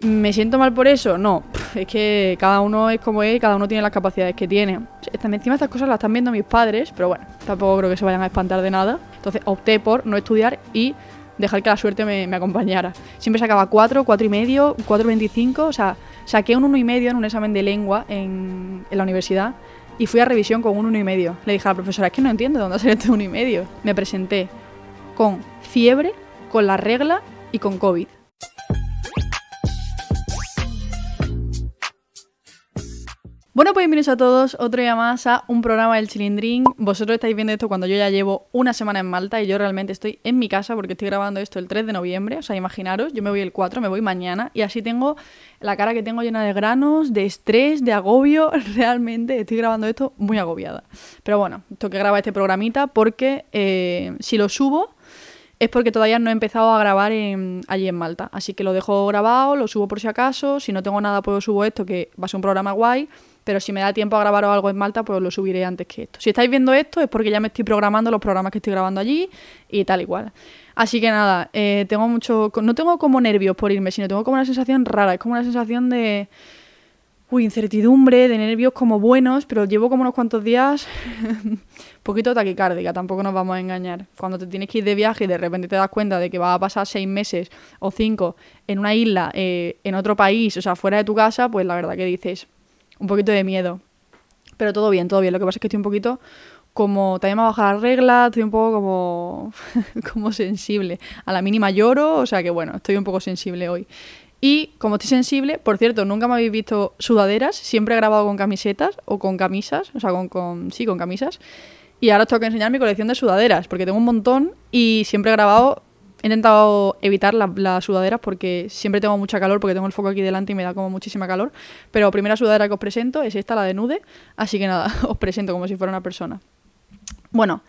¿Me siento mal por eso? No, es que cada uno es como es cada uno tiene las capacidades que tiene. Encima estas cosas las están viendo mis padres, pero bueno, tampoco creo que se vayan a espantar de nada. Entonces opté por no estudiar y dejar que la suerte me, acompañara. Siempre sacaba 4, 4 y medio, 4.25, o sea, saqué un 1 y medio en un examen de lengua en, la universidad y fui a revisión con un 1 y medio. Le dije a la profesora, es que no entiendo de dónde sale este 1 y medio. Me presenté con fiebre, con la regla y con COVID. Bueno, pues bienvenidos a todos, otro día más a un programa del Chilindrín. Vosotros estáis viendo esto cuando yo ya llevo una semana en Malta y yo realmente estoy en mi casa porque estoy grabando esto el 3 de noviembre. O sea, imaginaros, yo me voy el 4, me voy mañana y así tengo la cara que tengo llena de granos, de estrés, de agobio. Realmente estoy grabando esto muy agobiada. Pero bueno, tengo que grabar este programita porque eh, si lo subo es porque todavía no he empezado a grabar allí en Malta. Así que lo dejo grabado, lo subo por si acaso. Si no tengo nada, pues subo esto, que va a ser un programa guay pero si me da tiempo a grabar algo en Malta, pues lo subiré antes que esto. Si estáis viendo esto es porque ya me estoy programando los programas que estoy grabando allí y tal y cual. Así que nada, eh, tengo mucho... No tengo como nervios por irme, sino tengo como una sensación rara, es como una sensación de... Uy, incertidumbre, de nervios como buenos, pero llevo como unos cuantos días un poquito taquicárdica, tampoco nos vamos a engañar. Cuando te tienes que ir de viaje y de repente te das cuenta de que vas a pasar seis meses o cinco en una isla, eh, en otro país, o sea, fuera de tu casa, pues la verdad que dices, un poquito de miedo. Pero todo bien, todo bien. Lo que pasa es que estoy un poquito como también me ha bajado la regla, estoy un poco como, como sensible. A la mínima lloro, o sea que bueno, estoy un poco sensible hoy. Y como estoy sensible, por cierto, nunca me habéis visto sudaderas, siempre he grabado con camisetas o con camisas, o sea, con, con sí, con camisas. Y ahora os tengo que enseñar mi colección de sudaderas, porque tengo un montón y siempre he grabado He intentado evitar las sudaderas porque siempre tengo mucha calor, porque tengo el foco aquí delante y me da como muchísima calor. Pero la primera sudadera que os presento es esta, la de Nude. Así que nada, os presento como si fuera una persona. Bueno,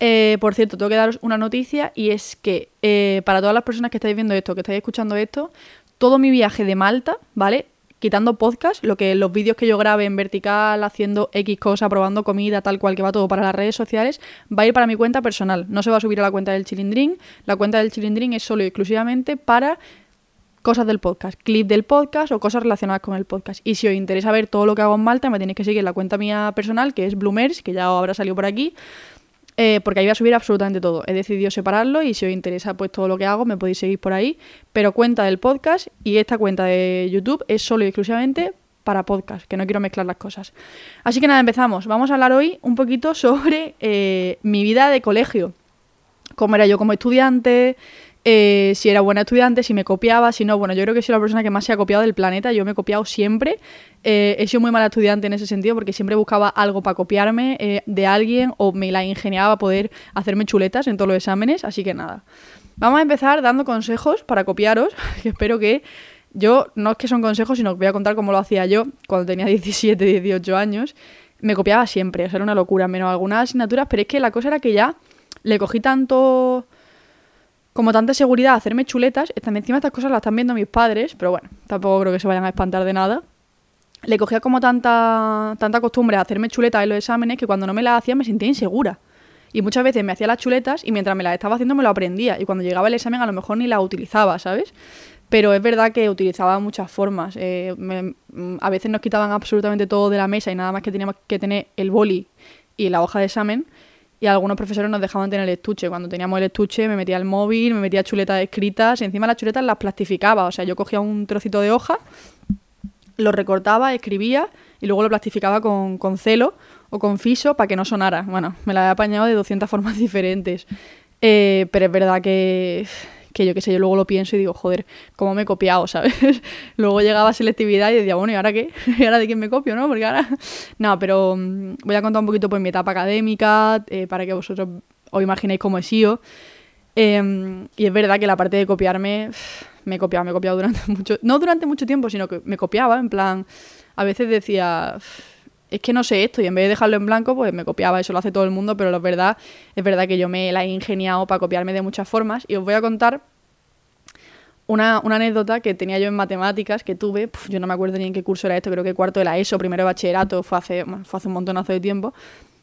eh, por cierto, tengo que daros una noticia y es que eh, para todas las personas que estáis viendo esto, que estáis escuchando esto, todo mi viaje de Malta, ¿vale? Quitando podcast, lo que los vídeos que yo grabe en vertical, haciendo X cosa, probando comida, tal cual que va todo para las redes sociales, va a ir para mi cuenta personal. No se va a subir a la cuenta del Chilindrín. La cuenta del Chilindrín es solo y exclusivamente para cosas del podcast, clip del podcast o cosas relacionadas con el podcast. Y si os interesa ver todo lo que hago en Malta, me tenéis que seguir la cuenta mía personal, que es Bloomers, que ya habrá salido por aquí. Eh, porque ahí voy a subir absolutamente todo. He decidido separarlo y si os interesa pues todo lo que hago me podéis seguir por ahí. Pero cuenta del podcast y esta cuenta de YouTube es solo y exclusivamente para podcast, que no quiero mezclar las cosas. Así que nada, empezamos. Vamos a hablar hoy un poquito sobre eh, mi vida de colegio. Cómo era yo como estudiante, eh, si era buena estudiante, si me copiaba, si no, bueno, yo creo que soy la persona que más se ha copiado del planeta, yo me he copiado siempre, eh, he sido muy mala estudiante en ese sentido porque siempre buscaba algo para copiarme eh, de alguien o me la ingeniaba poder hacerme chuletas en todos los exámenes, así que nada. Vamos a empezar dando consejos para copiaros, que espero que yo, no es que son consejos, sino que voy a contar cómo lo hacía yo cuando tenía 17, 18 años. Me copiaba siempre, o sea, era una locura, menos algunas asignaturas, pero es que la cosa era que ya le cogí tanto como tanta seguridad hacerme chuletas, encima estas cosas las están viendo mis padres, pero bueno, tampoco creo que se vayan a espantar de nada. Le cogía como tanta, tanta costumbre a hacerme chuletas en los exámenes que cuando no me las hacía me sentía insegura. Y muchas veces me hacía las chuletas y mientras me las estaba haciendo me lo aprendía. Y cuando llegaba el examen a lo mejor ni las utilizaba, ¿sabes? Pero es verdad que utilizaba muchas formas. Eh, a veces nos quitaban absolutamente todo de la mesa y nada más que teníamos que tener el boli y la hoja de examen y algunos profesores nos dejaban tener el estuche. Cuando teníamos el estuche me metía el móvil, me metía chuletas escritas y encima las chuletas las plastificaba. O sea, yo cogía un trocito de hoja, lo recortaba, escribía y luego lo plastificaba con, con celo o con fiso para que no sonara. Bueno, me la he apañado de 200 formas diferentes. Eh, pero es verdad que que yo qué sé, yo luego lo pienso y digo, joder, ¿cómo me he copiado, sabes? luego llegaba selectividad y decía, bueno, ¿y ahora qué? ¿Y ahora de quién me copio, no? Porque ahora... no, pero mm, voy a contar un poquito pues mi etapa académica, eh, para que vosotros os imaginéis cómo he sido. Em, y es verdad que la parte de copiarme, me he copiado, me he copiado durante mucho... No durante mucho tiempo, sino que me copiaba, en plan... A veces decía es que no sé esto y en vez de dejarlo en blanco, pues me copiaba, eso lo hace todo el mundo, pero la verdad es verdad que yo me la he ingeniado para copiarme de muchas formas y os voy a contar una, anécdota que tenía yo en matemáticas que tuve, yo no me acuerdo ni en qué curso era esto, creo que cuarto de la ESO, primero de bachillerato, fue hace un montonazo de tiempo,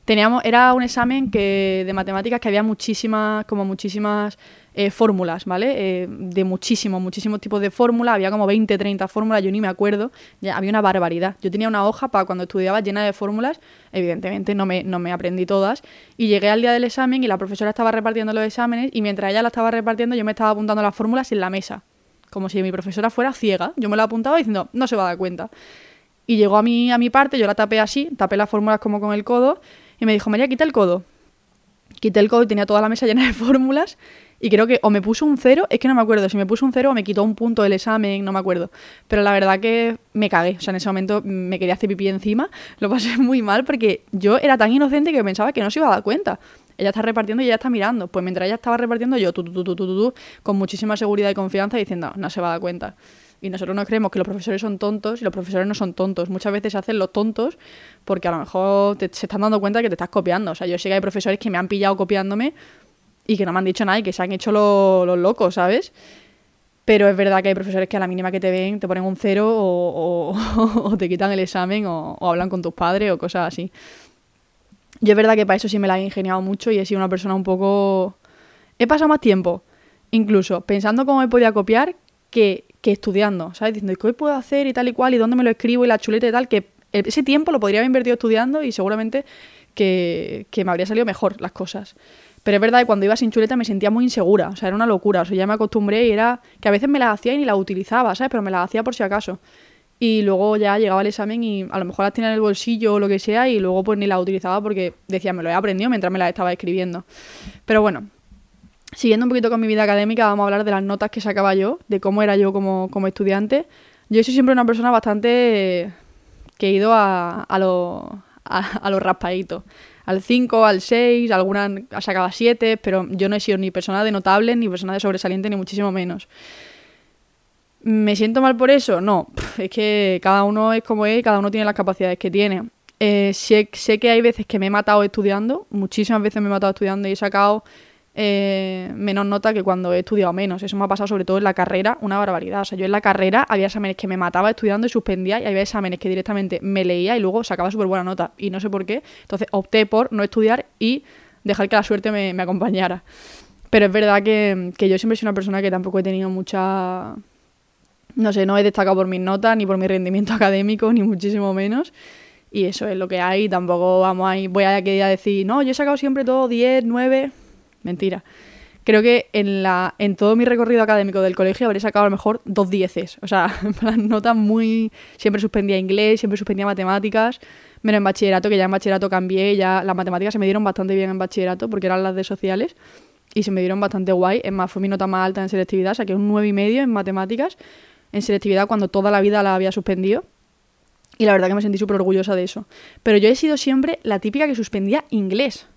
teníamos, era un examen que, de matemáticas que había muchísimas, como muchísimas eh, fórmulas, ¿vale? Eh, de muchísimos, muchísimos tipos de fórmulas, había como 20, 30 fórmulas, yo ni me acuerdo, ya había una barbaridad. Yo tenía una hoja para cuando estudiaba llena de fórmulas, evidentemente no me, no me aprendí todas, y llegué al día del examen y la profesora estaba repartiendo los exámenes y mientras ella la estaba repartiendo yo me estaba apuntando las fórmulas en la mesa, como si mi profesora fuera ciega, yo me la apuntaba diciendo, no se va a dar cuenta. Y llegó a mi, a mi parte, yo la tapé así, tapé las fórmulas como con el codo, y me dijo, María, quita el codo. Quité el codo y tenía toda la mesa llena de fórmulas y creo que o me puso un cero, es que no me acuerdo si me puso un cero o me quitó un punto del examen, no me acuerdo. Pero la verdad que me cagué. O sea, en ese momento me quería hacer pipí encima. Lo pasé muy mal porque yo era tan inocente que pensaba que no se iba a dar cuenta. Ella está repartiendo y ella está mirando. Pues mientras ella estaba repartiendo, yo, tu, con muchísima seguridad y confianza, diciendo, no se va a dar cuenta. Y nosotros nos creemos que los profesores son tontos y los profesores no son tontos. Muchas veces hacen los tontos porque a lo mejor se están dando cuenta que te estás copiando. O sea, yo sé que hay profesores que me han pillado copiándome y que no me han dicho nada y que se han hecho los, locos, ¿sabes? Pero es verdad que hay profesores que a la mínima que te ven te ponen un cero o, te quitan el examen o, hablan con tus padres o cosas así. Yo es verdad que para eso sí me la he ingeniado mucho y he sido una persona un poco... He pasado más tiempo, incluso, pensando cómo me podía copiar que, que estudiando, ¿sabes? Diciendo, ¿qué puedo hacer y tal y cual? ¿Y dónde me lo escribo? Y la chuleta y tal, que ese tiempo lo podría haber invertido estudiando y seguramente que, que me habría salido mejor las cosas. Pero es verdad que cuando iba sin chuleta me sentía muy insegura, o sea, era una locura, o sea, ya me acostumbré y era que a veces me las hacía y ni las utilizaba, ¿sabes? Pero me las hacía por si acaso. Y luego ya llegaba el examen y a lo mejor las tenía en el bolsillo o lo que sea y luego pues ni las utilizaba porque decía, me lo he aprendido mientras me las estaba escribiendo. Pero bueno, siguiendo un poquito con mi vida académica, vamos a hablar de las notas que sacaba yo, de cómo era yo como, como estudiante. Yo soy siempre una persona bastante que he ido a, a, lo, a los raspaditos al 5, al 6, alguna ha sacado a 7, pero yo no he sido ni persona de notable, ni persona de sobresaliente, ni muchísimo menos. ¿Me siento mal por eso? No, es que cada uno es como es, cada uno tiene las capacidades que tiene. Eh, sé, sé que hay veces que me he matado estudiando, muchísimas veces me he matado estudiando y he sacado eh, menos nota que cuando he estudiado menos. Eso me ha pasado sobre todo en la carrera, una barbaridad. O sea, yo en la carrera había exámenes que me mataba estudiando y suspendía y había exámenes que directamente me leía y luego sacaba súper buena nota. Y no sé por qué. Entonces opté por no estudiar y dejar que la suerte me, acompañara. Pero es verdad que, que yo siempre soy una persona que tampoco he tenido mucha... No sé, no he destacado por mis notas, ni por mi rendimiento académico, ni muchísimo menos. Y eso es lo que hay. Tampoco vamos a voy a, a decir, no, yo he sacado siempre todo 10, 9 mentira. Creo que en, la, en todo mi recorrido académico del colegio habré sacado a lo mejor dos dieces. O sea, notas muy... Siempre suspendía inglés, siempre suspendía matemáticas, menos en bachillerato, que ya en bachillerato cambié, ya las matemáticas se me dieron bastante bien en bachillerato, porque eran las de sociales, y se me dieron bastante guay. Es más, fue mi nota más alta en selectividad, saqué un nueve y medio en matemáticas, en selectividad cuando toda la vida la había suspendido. Y la verdad que me sentí súper orgullosa de eso. Pero yo he sido siempre la típica que suspendía inglés.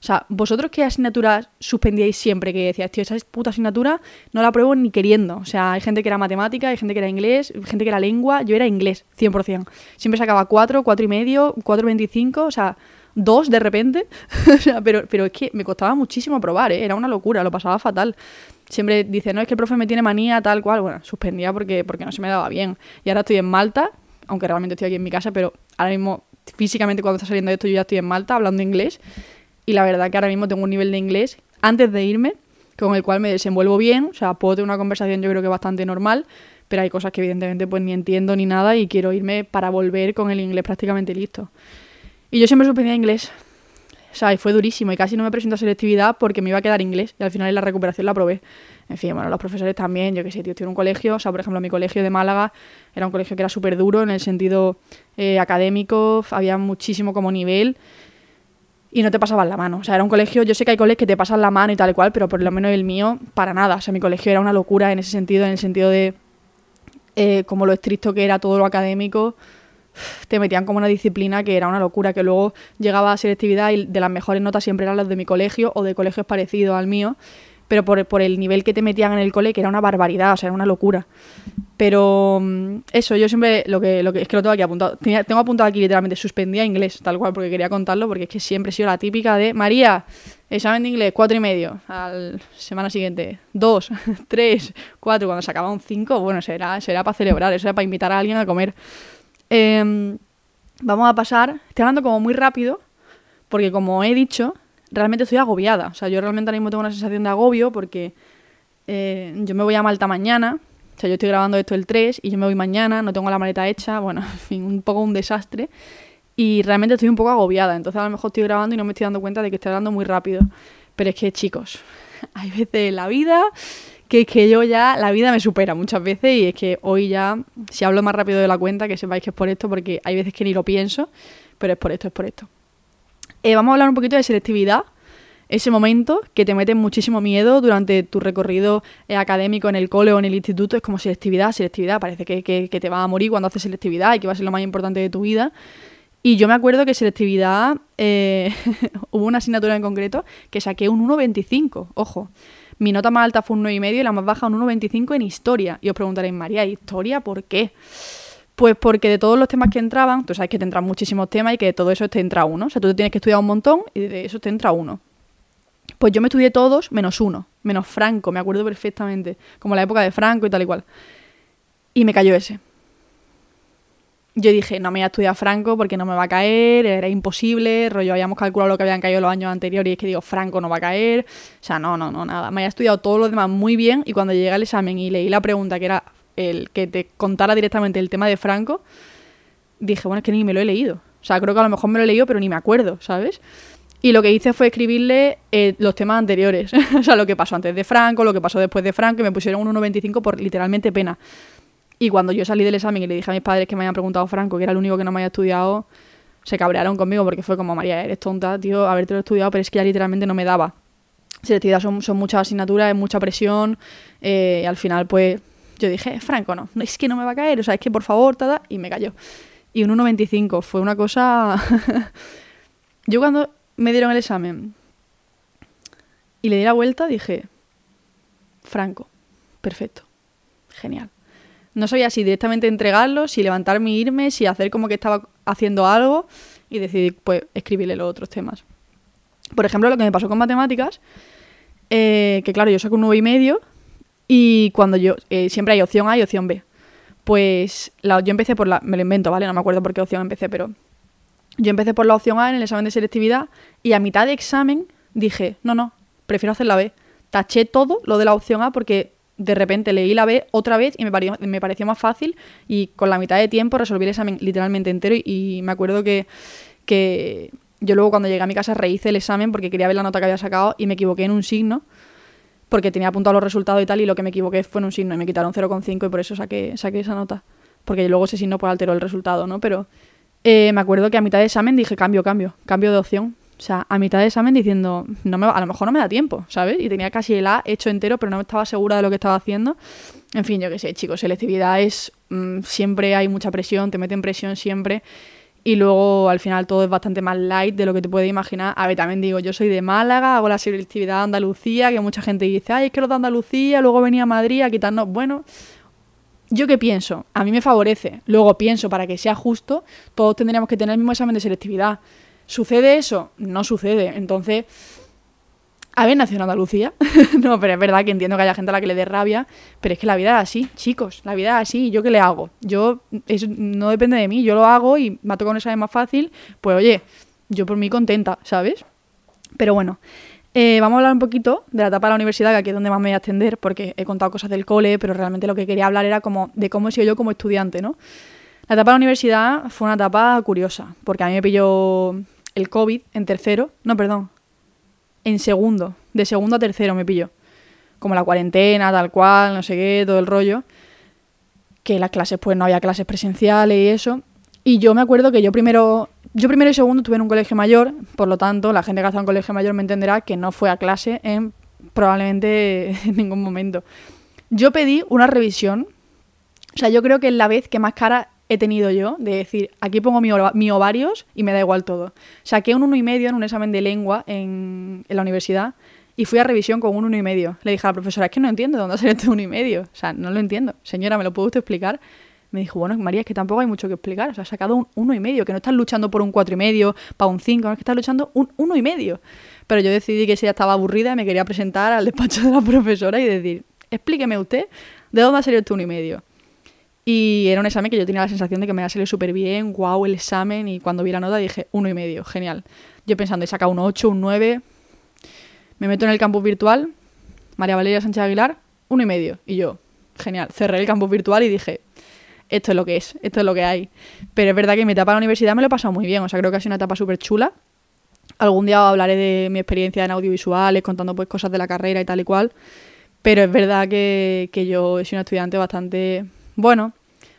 O sea, vosotros qué asignaturas suspendíais siempre que decías, tío, esa puta asignatura no la apruebo ni queriendo. O sea, hay gente que era matemática, hay gente que era inglés, gente que era lengua, yo era inglés, 100%. Siempre sacaba 4, 4 y medio, 4.25, o sea, 2 de repente. o sea, pero, pero es que me costaba muchísimo aprobar, ¿eh? era una locura, lo pasaba fatal. Siempre dice, no, es que el profe me tiene manía, tal cual. Bueno, suspendía porque, porque no se me daba bien. Y ahora estoy en Malta, aunque realmente estoy aquí en mi casa, pero ahora mismo físicamente cuando está saliendo esto yo ya estoy en Malta hablando inglés y la verdad que ahora mismo tengo un nivel de inglés antes de irme con el cual me desenvuelvo bien, o sea, puedo tener una conversación yo creo que bastante normal, pero hay cosas que evidentemente pues ni entiendo ni nada y quiero irme para volver con el inglés prácticamente listo. Y yo siempre suspendía inglés. O sea, y fue durísimo y casi no me presento a selectividad porque me iba a quedar inglés y al final en la recuperación la probé. En fin, bueno, los profesores también, yo qué sé, tío, estoy en un colegio, o sea, por ejemplo, mi colegio de Málaga era un colegio que era súper duro en el sentido eh, académico, había muchísimo como nivel y no te pasaban la mano. O sea, era un colegio, yo sé que hay colegios que te pasan la mano y tal y cual, pero por lo menos el mío, para nada. O sea, mi colegio era una locura en ese sentido, en el sentido de eh, como lo estricto que era todo lo académico, te metían como una disciplina que era una locura, que luego llegaba a selectividad y de las mejores notas siempre eran las de mi colegio o de colegios parecidos al mío pero por, por, el nivel que te metían en el cole, que era una barbaridad, o sea, era una locura. Pero mm, eso, yo siempre, lo que, lo que es que lo tengo aquí apuntado, tengo apuntado aquí literalmente, suspendía inglés, tal cual, porque quería contarlo, porque es que siempre he sido la típica de, María, examen de inglés, cuatro y medio, al semana siguiente, dos, tres, cuatro, cuando se acaba un cinco, bueno, será, será para celebrar, eso era para invitar a alguien a comer. Em, vamos a pasar, estoy hablando como muy rápido, porque como he dicho, realmente estoy agobiada. O sea, yo realmente ahora mismo tengo una sensación de agobio porque eh, yo me voy a Malta mañana. O sea, yo estoy grabando esto el 3 y yo me voy mañana, no tengo la maleta hecha. Bueno, en fin, un poco un desastre. Y realmente estoy un poco agobiada. Entonces a lo mejor estoy grabando y no me estoy dando cuenta de que estoy hablando muy rápido. Pero es que, chicos, hay veces en la vida que es que yo ya, la vida me supera muchas veces y es que hoy ya, si hablo más rápido de la cuenta, que sepáis que es por esto, porque hay veces que ni lo pienso, pero es por esto, es por esto. Eh, vamos a hablar un poquito de selectividad, ese momento que te mete muchísimo miedo durante tu recorrido eh, académico en el cole o en el instituto, es como selectividad, selectividad, parece que, que, te va a morir cuando haces selectividad y que va a ser lo más importante de tu vida. Y yo me acuerdo que selectividad, eh, hubo una asignatura en concreto que saqué un 1,25, ojo. Mi nota más alta fue un 9,5 y la más baja un 1,25 en historia. Y os preguntaréis, María, ¿historia por qué? Pues porque de todos los temas que entraban, tú sabes que te entran muchísimos temas y que de todo eso te entra uno. O sea, tú te tienes que estudiar un montón y de eso te entra uno. Pues yo me estudié todos menos uno, menos Franco, me acuerdo perfectamente. Como la época de Franco y tal y cual. Y me cayó ese yo dije, no me voy a estudiar Franco porque no me va a caer, era imposible, rollo, habíamos calculado lo que habían caído los años anteriores y es que digo, Franco no va a caer, o sea, no, no, no, nada. Me había estudiado todo lo demás muy bien y cuando llegué al examen y leí la pregunta que era el que te contara directamente el tema de Franco, dije, bueno, es que ni me lo he leído. O sea, creo que a lo mejor me lo he leído, pero ni me acuerdo, ¿sabes? Y lo que hice fue escribirle eh, los temas anteriores. o sea, lo que pasó antes de Franco, lo que pasó después de Franco, y me pusieron un 1.25 por literalmente pena. Y cuando yo salí del examen y le dije a mis padres que me habían preguntado Franco, que era el único que no me había estudiado, se cabrearon conmigo porque fue como, María, eres tonta, tío, haberte lo estudiado, pero es que ya literalmente no me daba. Selectividad son, son muchas asignaturas, es mucha presión, eh, y al final, pues, yo dije, Franco, no, es que no me va a caer, o sea, es que por favor, tada, y me cayó. Y un 1.25 fue una cosa... yo cuando me dieron el examen y le di la vuelta, dije, Franco, perfecto, genial. No sabía si directamente entregarlo, si levantarme e irme, si hacer como que estaba haciendo algo y decidir, pues, escribirle los otros temas. Por ejemplo, lo que me pasó con matemáticas, eh, que claro, yo saco un 9 y medio y cuando yo, eh, siempre hay opción A y opción B. Pues la, yo empecé por la, me lo invento, ¿vale? No me acuerdo por qué opción empecé, pero yo empecé por la opción A en el examen de selectividad y a mitad de examen dije, no, no, prefiero hacer la B. Taché todo lo de la opción A porque de repente leí la B otra vez y me, pareció más fácil y con la mitad de tiempo resolví el examen literalmente entero y, me acuerdo que, que, yo luego cuando llegué a mi casa rehice el examen porque quería ver la nota que había sacado y me equivoqué en un signo porque tenía apuntado los resultados y tal y lo que me equivoqué fue en un signo y me quitaron 0,5 y por eso saqué, saqué esa nota porque luego ese signo pues alteró el resultado, ¿no? Pero eh, me acuerdo que a mitad de examen dije cambio, cambio, cambio de opción o sea, a mitad de examen diciendo, no me, a lo mejor no me da tiempo, ¿sabes? Y tenía casi el A hecho entero, pero no estaba segura de lo que estaba haciendo. En fin, yo qué sé, chicos, selectividad es... Mm, siempre hay mucha presión, te meten presión siempre. Y luego al final todo es bastante más light de lo que te puedes imaginar. A ver, también digo, yo soy de Málaga, hago la selectividad de Andalucía, que mucha gente dice, ay, es que los de Andalucía, luego venía a Madrid a quitarnos. Bueno, ¿yo qué pienso? A mí me favorece. Luego pienso, para que sea justo, todos tendríamos que tener el mismo examen de selectividad. ¿Sucede eso? No sucede. Entonces, ver, nació en Andalucía. no, pero es verdad que entiendo que haya gente a la que le dé rabia, pero es que la vida es así, chicos. La vida es así. ¿Y yo qué le hago? Yo, eso no depende de mí. Yo lo hago y me ha tocado un examen más fácil. Pues oye, yo por mí contenta, ¿sabes? Pero bueno, eh, vamos a hablar un poquito de la etapa de la universidad, que aquí es donde más me voy a extender, porque he contado cosas del cole, pero realmente lo que quería hablar era como de cómo he sido yo como estudiante, ¿no? La etapa de la universidad fue una etapa curiosa, porque a mí me pilló el COVID en tercero, no, perdón, en segundo, de segundo a tercero me pilló. Como la cuarentena, tal cual, no sé qué, todo el rollo. Que las clases, pues no había clases presenciales y eso. Y yo me acuerdo que yo primero, yo primero y segundo estuve en un colegio mayor, por lo tanto, la gente que ha estado en colegio mayor me entenderá que no fue a clase en probablemente en ningún momento. Yo pedí una revisión, o sea, yo creo que es la vez que más cara he tenido yo de decir, aquí pongo mi, ovarios y me da igual todo. Saqué un uno y medio en un examen de lengua en, la universidad y fui a revisión con un uno y medio. Le dije a la profesora, es que no entiendo dónde sale este uno y medio. O sea, no lo entiendo. Señora, ¿me lo puede usted explicar? Me dijo, bueno, María, es que tampoco hay mucho que explicar. O sea, has sacado un uno y medio, que no estás luchando por un cuatro y medio, para un cinco, no es que estás luchando un uno y medio. Pero yo decidí que si ella estaba aburrida me quería presentar al despacho de la profesora y decir, explíqueme usted de dónde ha salido este uno y medio. Y era un examen que yo tenía la sensación de que me iba a salir súper bien, wow, el examen. Y cuando vi la nota dije, uno y medio, genial. Yo pensando, he sacado un 8, un 9. Me meto en el campus virtual, María Valeria Sánchez Aguilar, uno y medio. Y yo, genial, cerré el campus virtual y dije, esto es lo que es, esto es lo que hay. Pero es verdad que mi etapa en la universidad me lo he pasado muy bien, o sea, creo que ha sido una etapa súper chula. Algún día hablaré de mi experiencia en audiovisuales, contando pues cosas de la carrera y tal y cual. Pero es verdad que, que yo he sido un estudiante bastante bueno.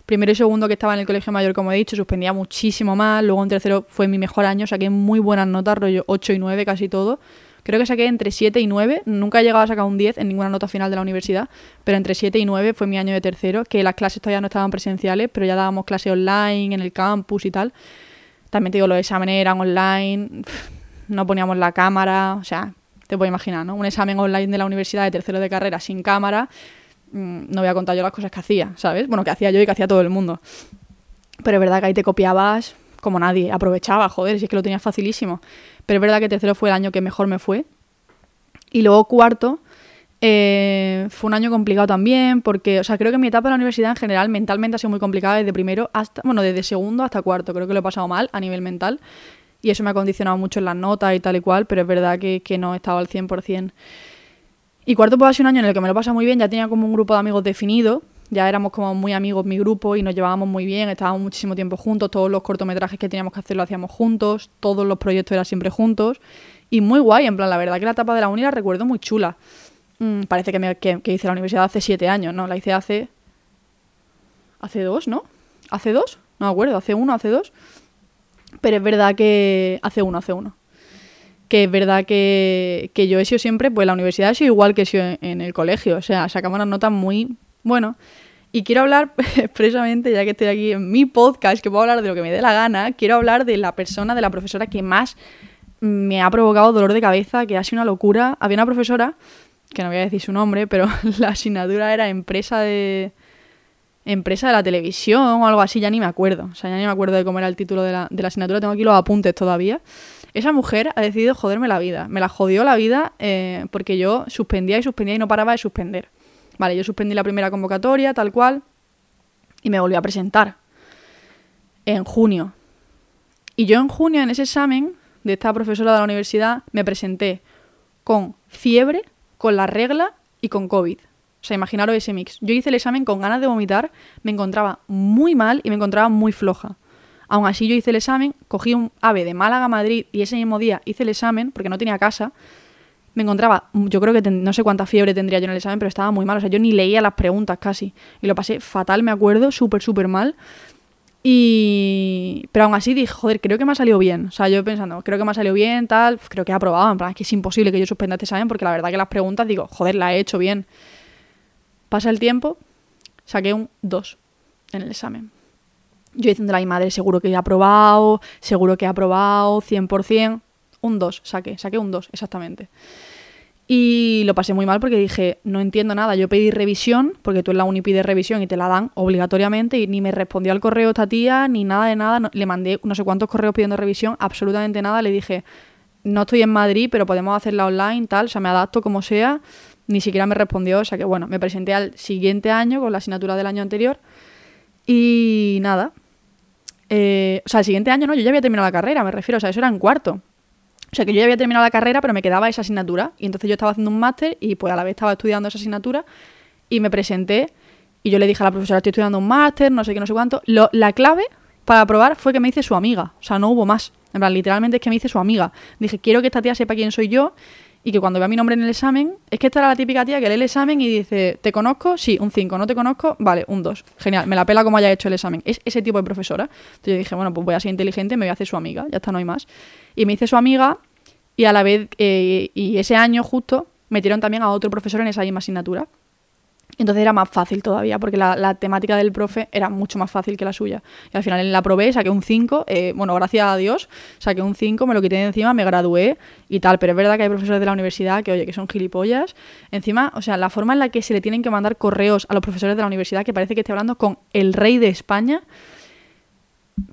Primero y segundo que estaba en el colegio mayor, como he dicho, suspendía muchísimo más. Luego en tercero fue mi mejor año, saqué muy buenas notas, rollo 8 y 9 casi todo. Creo que saqué entre 7 y 9. Nunca he llegado a sacar un 10 en ninguna nota final de la universidad, pero entre 7 y 9 fue mi año de tercero, que las clases todavía no estaban presenciales, pero ya dábamos clases online en el campus y tal. También te digo, los exámenes eran online, no poníamos la cámara, o sea, te puedes imaginar, ¿no? Un examen online de la universidad de tercero de carrera sin cámara, mm, no voy a contar yo las cosas que hacía, ¿sabes? Bueno, que hacía yo y que hacía todo el mundo. Pero es verdad que ahí te copiabas como nadie, aprovechaba, joder, si es que lo tenías facilísimo. Pero es verdad que tercero fue el año que mejor me fue. Y luego cuarto, eh, fue un año complicado también, porque, o sea, creo que mi etapa de la universidad en general mentalmente ha sido muy complicada desde primero hasta, bueno, desde segundo hasta cuarto. Creo que lo he pasado mal a nivel mental y eso me ha condicionado mucho en las notas y tal y cual, pero es verdad que, que no he estado al 100%. Y cuarto pues ha sido un año en el que me lo pasa muy bien, ya tenía como un grupo de amigos definido, ya éramos como muy amigos mi grupo y nos llevábamos muy bien, estábamos muchísimo tiempo juntos, todos los cortometrajes que teníamos que hacer lo hacíamos juntos, todos los proyectos eran siempre juntos y muy guay, en plan, la verdad que la etapa de la uni la recuerdo muy chula. Mm, parece que, me, que, hice la universidad hace siete años, ¿no? La hice hace... Hace dos, ¿no? ¿Hace dos? No me acuerdo, hace uno, hace dos. Pero es verdad que hace uno, hace uno. Que es verdad que, que yo he sido siempre, pues la universidad ha sido igual que he sido en, el colegio. O sea, sacamos unas notas muy, bueno. Y quiero hablar expresamente, ya que estoy aquí en mi podcast, que puedo hablar de lo que me dé la gana, quiero hablar de la persona, de la profesora que más me ha provocado dolor de cabeza, que ha sido una locura. Había una profesora, que no voy a decir su nombre, pero la asignatura era empresa de, empresa de la televisión o algo así, ya ni me acuerdo. O sea, ya ni me acuerdo de cómo era el título de la, de la asignatura, tengo aquí los apuntes todavía. Esa mujer ha decidido joderme la vida. Me la jodió la vida eh, porque yo suspendía y suspendía y no paraba de suspender. Vale, yo suspendí la primera convocatoria, tal cual, y me volví a presentar en junio. Y yo en junio, en ese examen de esta profesora de la universidad, me presenté con fiebre, con la regla y con COVID. O sea, imaginaros ese mix. Yo hice el examen con ganas de vomitar, me encontraba muy mal y me encontraba muy floja. Aún así yo hice el examen, cogí un ave de Málaga a Madrid y ese mismo día hice el examen porque no tenía casa. Me encontraba, yo creo que no sé cuánta fiebre tendría yo en el examen, pero estaba muy mal. O sea, yo ni leía las preguntas casi. Y lo pasé fatal, me acuerdo, súper, súper mal. Y... Pero aún así dije, joder, creo que me ha salido bien. O sea, yo pensando, creo que me ha salido bien, tal, creo que he aprobado. En plan, es que es imposible que yo suspenda este examen porque la verdad que las preguntas digo, joder, la he hecho bien. Pasa el tiempo, saqué un 2 en el examen. Yo diciendo a mi madre, seguro que he aprobado, seguro que he aprobado, 100%. Un 2 saqué, saqué un 2, exactamente. Y lo pasé muy mal porque dije, no entiendo nada. Yo pedí revisión, porque tú en la uni pides revisión y te la dan obligatoriamente, y ni me respondió al correo esta tía, ni nada de nada. le mandé no sé cuántos correos pidiendo revisión, absolutamente nada. Le dije, no estoy en Madrid, pero podemos hacerla online, tal, o sea, me adapto como sea ni siquiera me respondió, o sea que bueno, me presenté al siguiente año con la asignatura del año anterior y nada. Eh, o sea, el siguiente año no, yo ya había terminado la carrera, me refiero, o sea, eso era en cuarto. O sea, que yo ya había terminado la carrera, pero me quedaba esa asignatura. Y entonces yo estaba haciendo un máster y pues a la vez estaba estudiando esa asignatura y me presenté y yo le dije a la profesora, estoy estudiando un máster, no sé qué, no sé cuánto. la clave para aprobar fue que me hice su amiga. O sea, no hubo más. En plan, literalmente es que me hice su amiga. Dije, quiero que esta tía sepa quién soy yo y que cuando vea mi nombre en el examen, es que esta era la típica tía que lee el examen y dice, ¿te conozco? Sí, un 5, ¿no te conozco? Vale, un 2. Genial, me la pela como haya hecho el examen. Es ese tipo de profesora. Entonces yo dije, bueno, pues voy a ser inteligente, me voy a hacer su amiga, ya está, no hay más. Y me hice su amiga y a la vez, eh, y ese año justo, metieron también a otro profesor en esa misma asignatura. Entonces era más fácil todavía, porque la, temática del profe era mucho más fácil que la suya. Y al final la probé, saqué un 5, eh, bueno, gracias a Dios, saqué un 5, me lo quité de encima, me gradué y tal. Pero es verdad que hay profesores de la universidad que, oye, que son gilipollas. Encima, o sea, la forma en la que se le tienen que mandar correos a los profesores de la universidad, que parece que esté hablando con el rey de España,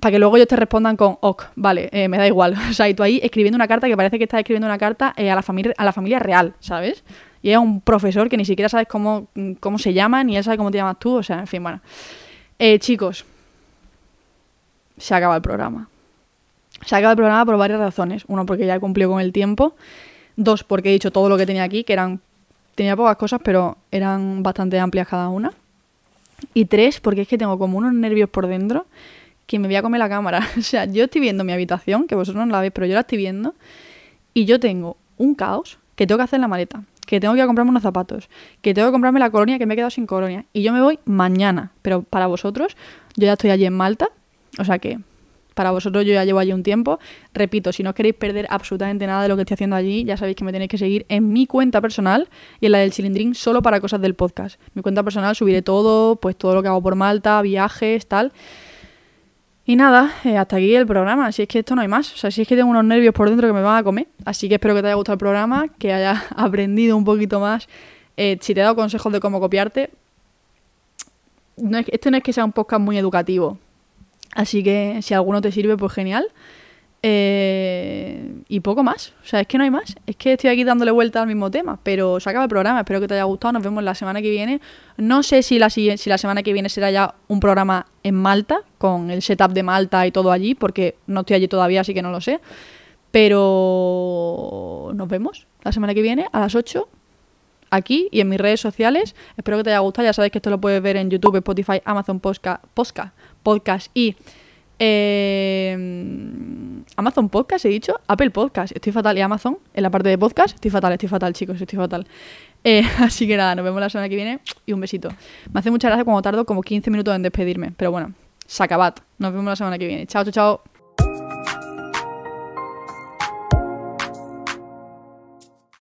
para que luego ellos te respondan con ok, vale, eh, me da igual. O sea, y tú ahí escribiendo una carta que parece que estás escribiendo una carta eh, a, la familia, a la familia real, ¿sabes? Y es un profesor que ni siquiera sabes cómo, cómo se llama, ni él sabe cómo te llamas tú, o sea, en fin, bueno. Eh, chicos, se acaba el programa. Se acaba el programa por varias razones. Uno, porque ya he cumplido con el tiempo. Dos, porque he dicho todo lo que tenía aquí, que eran. Tenía pocas cosas, pero eran bastante amplias cada una. Y tres, porque es que tengo como unos nervios por dentro que me voy a comer la cámara. o sea, yo estoy viendo mi habitación, que vosotros no la veis, pero yo la estoy viendo. Y yo tengo un caos que tengo que hacer en la maleta, que tengo que comprarme unos zapatos, que tengo que comprarme la colonia, que me he quedado sin colonia. Y yo me voy mañana. Pero para vosotros, yo ya estoy allí en Malta. O sea que para vosotros yo ya llevo allí un tiempo. Repito, si no queréis perder absolutamente nada de lo que estoy haciendo allí, ya sabéis que me tenéis que seguir en mi cuenta personal y en la del Chilindrín solo para cosas del podcast. Mi cuenta personal subiré todo, pues todo lo que hago por Malta, viajes, tal. Y nada, eh, hasta aquí el programa. Si es que esto no hay más. O sea, si es que tengo unos nervios por dentro que me van a comer. Así que espero que te haya gustado el programa, que hayas aprendido un poquito más. Eh, si te he dado consejos de cómo copiarte, no es, este no es que sea un podcast muy educativo. Así que si alguno te sirve, pues genial. Eh, y poco más. O sea, es que no hay más. Es que estoy aquí dándole vuelta al mismo tema. Pero se acaba el programa. Espero que te haya gustado. Nos vemos la semana que viene. No sé si la, si la semana que viene será ya un programa en Malta, con el setup de Malta y todo allí, porque no estoy allí todavía, así que no lo sé. Pero nos vemos la semana que viene a las 8 aquí y en mis redes sociales. Espero que te haya gustado. Ya sabes que esto lo puedes ver en YouTube, Spotify, Amazon Podcast, Podcast y eh, Amazon Podcast, he dicho. Apple Podcast, estoy fatal. Y Amazon, en la parte de podcast, estoy fatal, estoy fatal, chicos, estoy fatal. Eh, así que nada, nos vemos la semana que viene y un besito. Me hace mucha gracia cuando tardo como 15 minutos en despedirme. Pero bueno, sacabat. Nos vemos la semana que viene. Chao, chao, chao.